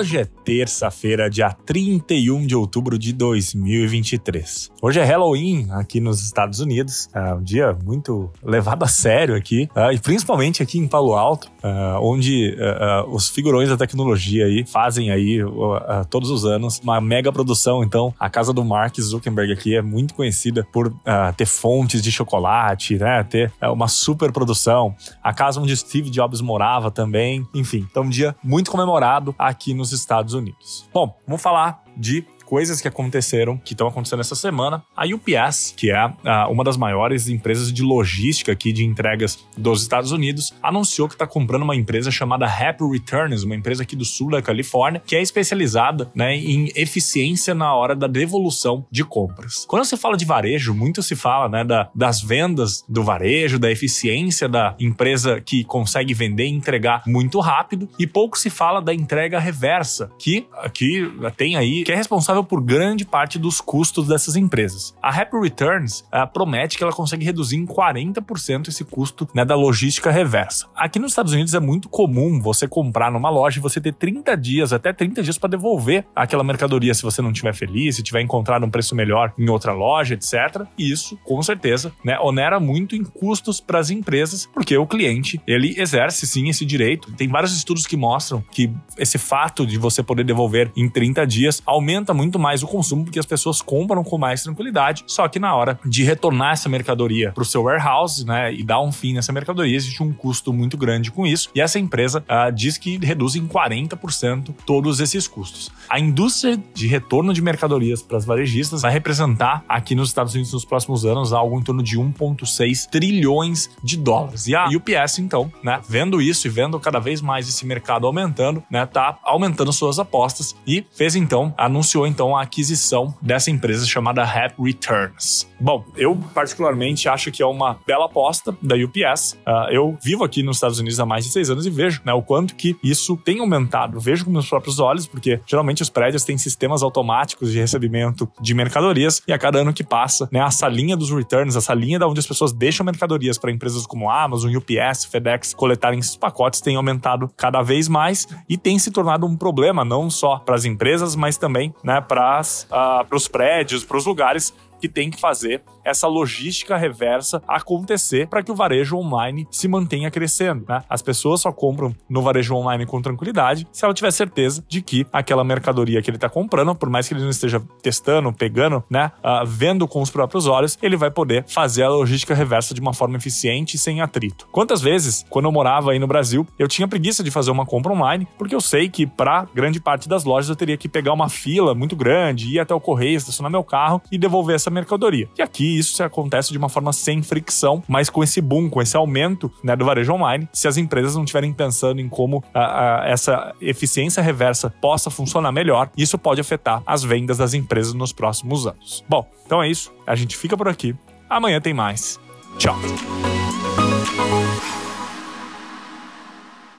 Hoje é terça-feira, dia 31 de outubro de 2023. Hoje é Halloween aqui nos Estados Unidos, é um dia muito levado a sério aqui, uh, e principalmente aqui em Palo Alto, uh, onde uh, os figurões da tecnologia aí fazem aí todos os anos uma mega produção. Então, a casa do Mark Zuckerberg aqui é muito conhecida por ter fontes de chocolate, né? Ter uma super produção. A casa onde Steve Jobs morava também. Enfim, então um dia muito comemorado aqui nos Estados Unidos. Bom, vamos falar de coisas que aconteceram, que estão acontecendo essa semana. A UPS, que é uh, uma das maiores empresas de logística aqui de entregas dos Estados Unidos, anunciou que está comprando uma empresa chamada Happy Returns, uma empresa aqui do sul da Califórnia, que é especializada né, em eficiência na hora da devolução de compras. Quando se fala de varejo, muito se fala né, da, das vendas do varejo, da eficiência da empresa que consegue vender e entregar muito rápido, e pouco se fala da entrega reversa, que, que tem aí, que é responsável responsável por grande parte dos custos dessas empresas. A Happy Returns uh, promete que ela consegue reduzir em 40% esse custo né, da logística reversa. Aqui nos Estados Unidos é muito comum você comprar numa loja e você ter 30 dias, até 30 dias para devolver aquela mercadoria se você não estiver feliz, se tiver encontrado um preço melhor em outra loja, etc. E isso, com certeza, né, onera muito em custos para as empresas, porque o cliente, ele exerce sim esse direito. Tem vários estudos que mostram que esse fato de você poder devolver em 30 dias aumenta muito muito mais o consumo porque as pessoas compram com mais tranquilidade. Só que na hora de retornar essa mercadoria para o seu warehouse, né, e dar um fim nessa mercadoria, existe um custo muito grande com isso. E essa empresa uh, diz que reduz em 40% todos esses custos. A indústria de retorno de mercadorias para as varejistas vai representar aqui nos Estados Unidos nos próximos anos algo em torno de 1,6 trilhões de dólares. E a UPS, então, né, vendo isso e vendo cada vez mais esse mercado aumentando, né, tá aumentando suas apostas e fez então, anunciou então a aquisição dessa empresa chamada Hat Returns. Bom, eu particularmente acho que é uma bela aposta da UPS. Uh, ah, eu vivo aqui nos Estados Unidos há mais de seis anos e vejo né, o quanto que isso tem aumentado. vejo com meus próprios olhos, porque geralmente os prédios têm sistemas automáticos de recebimento de mercadorias e a cada ano que passa, né, a salinha dos returns, a salinha da onde as pessoas deixam mercadorias para empresas como Amazon, UPS, FedEx coletarem esses pacotes tem aumentado cada vez mais e tem se tornado um problema não só para as empresas, mas também né, para uh, os prédios, para os lugares que tem que fazer essa logística reversa acontecer para que o varejo online se mantenha crescendo. Né? As pessoas só compram no varejo online com tranquilidade se ela tiver certeza de que aquela mercadoria que ele está comprando, por mais que ele não esteja testando, pegando, né, uh, vendo com os próprios olhos, ele vai poder fazer a logística reversa de uma forma eficiente e sem atrito. Quantas vezes, quando eu morava aí no Brasil, eu tinha preguiça de fazer uma compra online, porque eu sei que para grande parte das lojas eu teria que pegar uma fila muito grande, ir até o correio, estacionar meu carro e devolver essa mercadoria. E aqui isso acontece de uma forma sem fricção, mas com esse boom, com esse aumento né, do varejo online, se as empresas não estiverem pensando em como a, a, essa eficiência reversa possa funcionar melhor, isso pode afetar as vendas das empresas nos próximos anos. Bom, então é isso. A gente fica por aqui. Amanhã tem mais. Tchau.